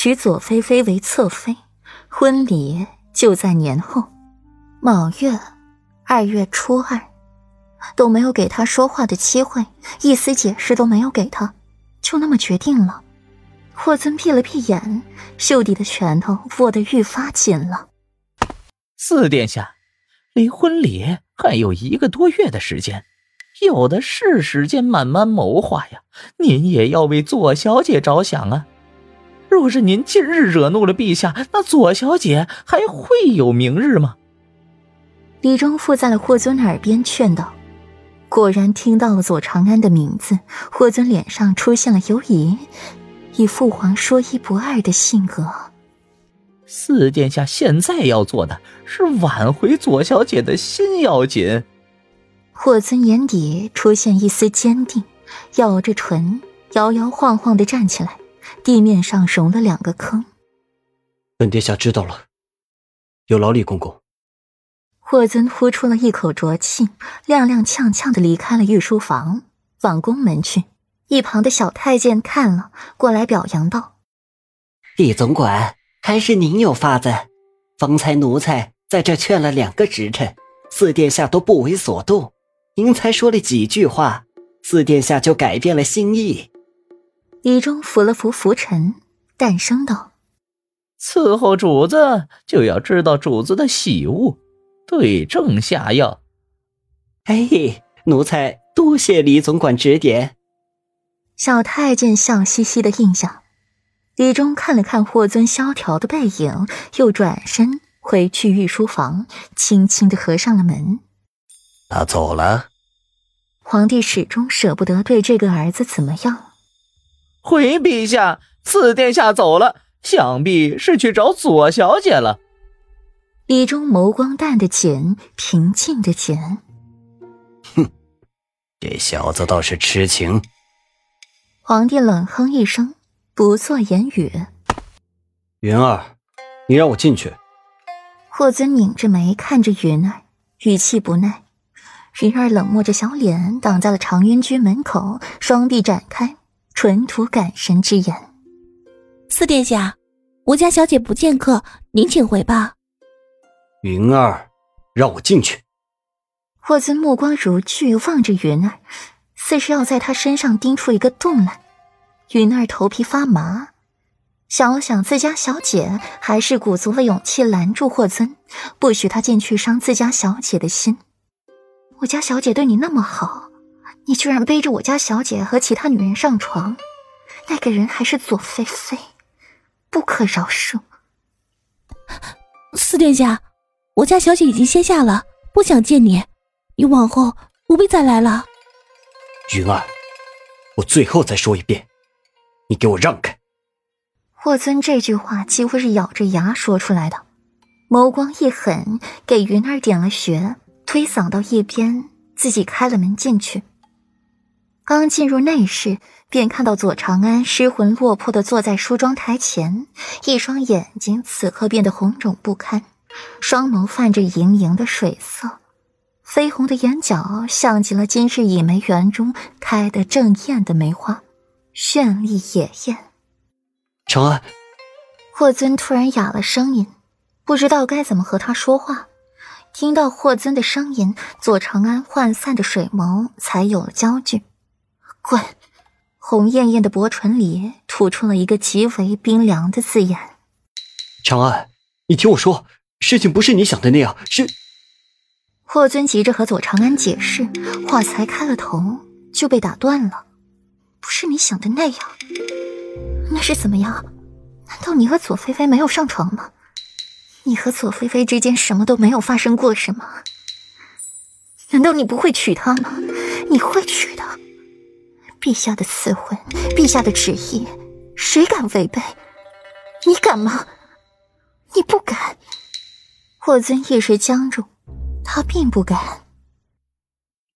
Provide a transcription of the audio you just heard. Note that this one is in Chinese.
娶左菲菲为侧妃，婚礼就在年后，卯月二月初二，都没有给他说话的机会，一丝解释都没有给他，就那么决定了。霍尊闭了闭眼，袖底的拳头握得愈发紧了。四殿下，离婚礼还有一个多月的时间，有的是时间慢慢谋划呀。您也要为左小姐着想啊！若是您近日惹怒了陛下，那左小姐还会有明日吗？李忠附在了霍尊耳边劝道。果然听到了左长安的名字，霍尊脸上出现了犹疑，以父皇说一不二的性格。四殿下现在要做的是挽回左小姐的心要紧。霍尊眼底出现一丝坚定，咬着唇，摇摇晃晃的站起来。地面上融了两个坑。本殿下知道了，有劳李公公。霍尊呼出了一口浊气，踉踉跄跄的离开了御书房，往宫门去。一旁的小太监看了过来，表扬道：“李总管。”还是您有法子，方才奴才在这劝了两个时辰，四殿下都不为所动。您才说了几句话，四殿下就改变了心意。李忠扶了扶拂尘，淡声道：“伺候主子就要知道主子的喜恶，对症下药。”哎，奴才多谢李总管指点。小太监笑嘻嘻的应下。李忠看了看霍尊萧条的背影，又转身回去御书房，轻轻的合上了门。他走了。皇帝始终舍不得对这个儿子怎么样。回陛下，四殿下走了，想必是去找左小姐了。李忠眸光淡的浅，平静的浅。哼，这小子倒是痴情。皇帝冷哼一声。不做言语。云儿，你让我进去。霍尊拧着眉看着云儿，语气不耐。云儿冷漠着小脸，挡在了长云居门口，双臂展开，纯吐感神之言：“四殿下，我家小姐不见客，您请回吧。”云儿，让我进去。霍尊目光如炬，望着云儿，似是要在她身上钉出一个洞来。云儿头皮发麻，想了想，自家小姐还是鼓足了勇气拦住霍尊，不许他进去伤自家小姐的心。我家小姐对你那么好，你居然背着我家小姐和其他女人上床，那个人还是左菲菲，不可饶恕。四殿下，我家小姐已经歇下了，不想见你，你往后不必再来了。云儿，我最后再说一遍。你给我让开！霍尊这句话几乎是咬着牙说出来的，眸光一狠，给云儿点了穴，推搡到一边，自己开了门进去。刚进入内室，便看到左长安失魂落魄的坐在梳妆台前，一双眼睛此刻变得红肿不堪，双眸泛着盈盈的水色，绯红的眼角像极了今日倚梅园中开得正艳的梅花。绚丽野艳，长安。霍尊突然哑了声音，不知道该怎么和他说话。听到霍尊的声音，左长安涣散的水眸才有了焦距。滚！红艳艳的薄唇里吐出了一个极为冰凉的字眼。长安，你听我说，事情不是你想的那样。是霍尊急着和左长安解释，话才开了头就被打断了。不是你想的那样，那是怎么样？难道你和左菲菲没有上床吗？你和左菲菲之间什么都没有发生过，是吗？难道你不会娶她吗？你会娶的。陛下的赐婚，陛下的旨意，谁敢违背？你敢吗？你不敢。霍尊一时僵住，他并不敢。